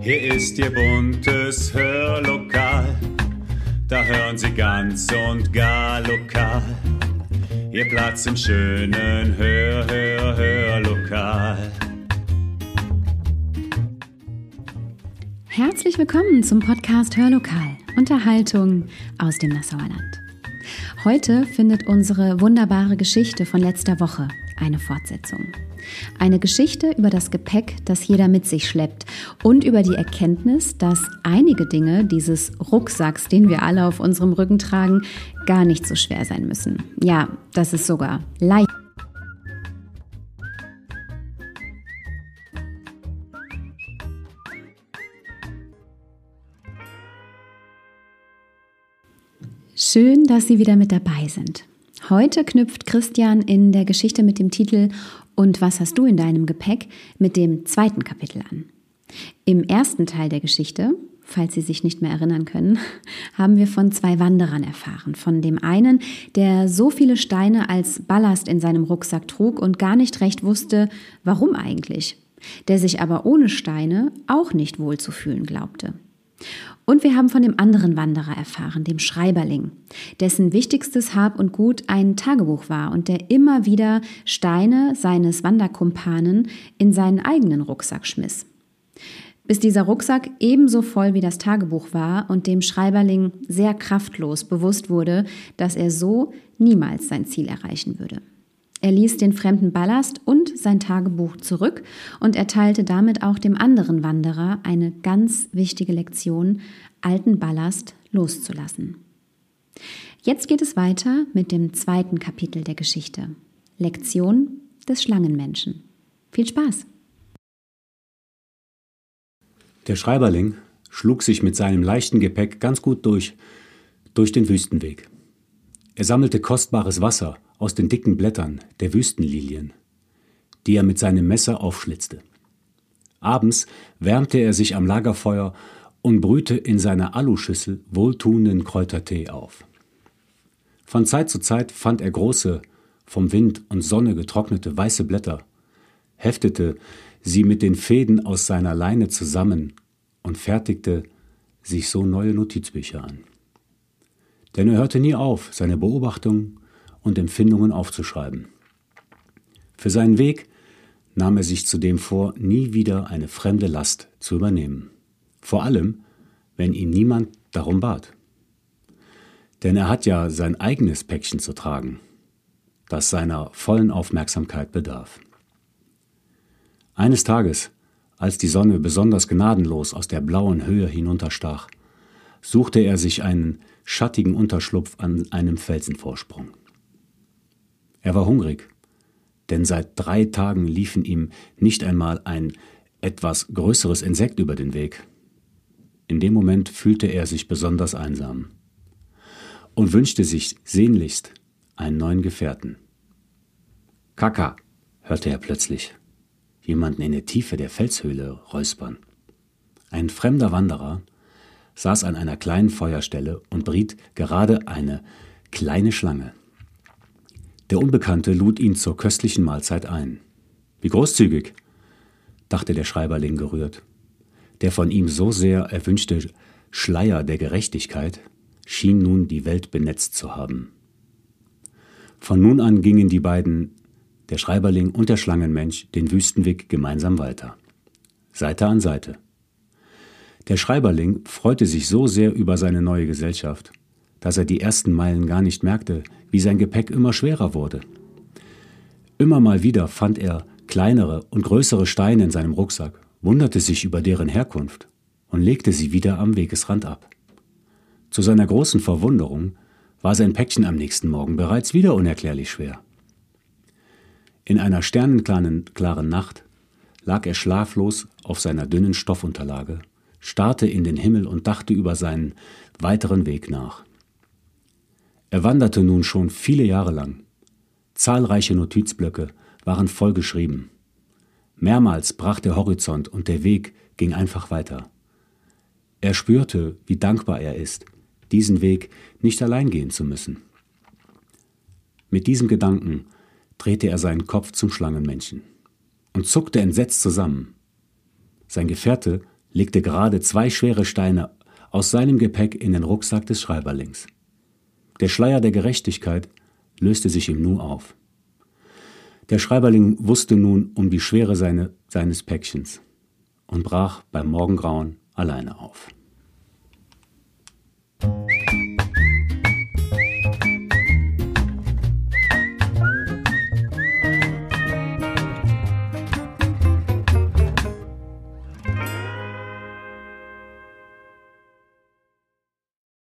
Hier ist Ihr buntes Hörlokal, da hören Sie ganz und gar lokal. Ihr Platz im schönen Hör, Hör, Hörlokal. Herzlich willkommen zum Podcast Hörlokal, Unterhaltung aus dem Nassauer Land. Heute findet unsere wunderbare Geschichte von letzter Woche eine Fortsetzung. Eine Geschichte über das Gepäck, das jeder mit sich schleppt und über die Erkenntnis, dass einige Dinge dieses Rucksacks, den wir alle auf unserem Rücken tragen, gar nicht so schwer sein müssen. Ja, das ist sogar leicht. Schön, dass Sie wieder mit dabei sind. Heute knüpft Christian in der Geschichte mit dem Titel Und was hast du in deinem Gepäck mit dem zweiten Kapitel an. Im ersten Teil der Geschichte, falls Sie sich nicht mehr erinnern können, haben wir von zwei Wanderern erfahren. Von dem einen, der so viele Steine als Ballast in seinem Rucksack trug und gar nicht recht wusste, warum eigentlich. Der sich aber ohne Steine auch nicht wohl zu fühlen glaubte. Und wir haben von dem anderen Wanderer erfahren, dem Schreiberling, dessen wichtigstes Hab und Gut ein Tagebuch war und der immer wieder Steine seines Wanderkumpanen in seinen eigenen Rucksack schmiss. Bis dieser Rucksack ebenso voll wie das Tagebuch war und dem Schreiberling sehr kraftlos bewusst wurde, dass er so niemals sein Ziel erreichen würde. Er ließ den fremden Ballast und sein Tagebuch zurück und erteilte damit auch dem anderen Wanderer eine ganz wichtige Lektion, alten Ballast loszulassen. Jetzt geht es weiter mit dem zweiten Kapitel der Geschichte. Lektion des Schlangenmenschen. Viel Spaß! Der Schreiberling schlug sich mit seinem leichten Gepäck ganz gut durch, durch den Wüstenweg. Er sammelte kostbares Wasser aus den dicken Blättern der Wüstenlilien, die er mit seinem Messer aufschlitzte. Abends wärmte er sich am Lagerfeuer und brühte in seiner Aluschüssel wohltuenden Kräutertee auf. Von Zeit zu Zeit fand er große, vom Wind und Sonne getrocknete weiße Blätter, heftete sie mit den Fäden aus seiner Leine zusammen und fertigte sich so neue Notizbücher an. Denn er hörte nie auf, seine Beobachtungen und Empfindungen aufzuschreiben. Für seinen Weg nahm er sich zudem vor, nie wieder eine fremde Last zu übernehmen. Vor allem, wenn ihn niemand darum bat. Denn er hat ja sein eigenes Päckchen zu tragen, das seiner vollen Aufmerksamkeit bedarf. Eines Tages, als die Sonne besonders gnadenlos aus der blauen Höhe hinunterstach, suchte er sich einen schattigen Unterschlupf an einem Felsenvorsprung. Er war hungrig, denn seit drei Tagen liefen ihm nicht einmal ein etwas größeres Insekt über den Weg. In dem Moment fühlte er sich besonders einsam und wünschte sich sehnlichst einen neuen Gefährten. Kaka, hörte er plötzlich jemanden in der Tiefe der Felshöhle räuspern. Ein fremder Wanderer saß an einer kleinen Feuerstelle und briet gerade eine kleine Schlange. Der Unbekannte lud ihn zur köstlichen Mahlzeit ein. Wie großzügig, dachte der Schreiberling gerührt. Der von ihm so sehr erwünschte Schleier der Gerechtigkeit schien nun die Welt benetzt zu haben. Von nun an gingen die beiden, der Schreiberling und der Schlangenmensch, den Wüstenweg gemeinsam weiter. Seite an Seite. Der Schreiberling freute sich so sehr über seine neue Gesellschaft, dass er die ersten Meilen gar nicht merkte, wie sein Gepäck immer schwerer wurde. Immer mal wieder fand er kleinere und größere Steine in seinem Rucksack, wunderte sich über deren Herkunft und legte sie wieder am Wegesrand ab. Zu seiner großen Verwunderung war sein Päckchen am nächsten Morgen bereits wieder unerklärlich schwer. In einer sternenklaren Nacht lag er schlaflos auf seiner dünnen Stoffunterlage, starrte in den Himmel und dachte über seinen weiteren Weg nach. Er wanderte nun schon viele Jahre lang. Zahlreiche Notizblöcke waren vollgeschrieben. Mehrmals brach der Horizont und der Weg ging einfach weiter. Er spürte, wie dankbar er ist, diesen Weg nicht allein gehen zu müssen. Mit diesem Gedanken drehte er seinen Kopf zum Schlangenmännchen und zuckte entsetzt zusammen. Sein Gefährte legte gerade zwei schwere Steine aus seinem Gepäck in den Rucksack des Schreiberlings. Der Schleier der Gerechtigkeit löste sich im Nu auf. Der Schreiberling wusste nun um die Schwere seine, seines Päckchens und brach beim Morgengrauen alleine auf.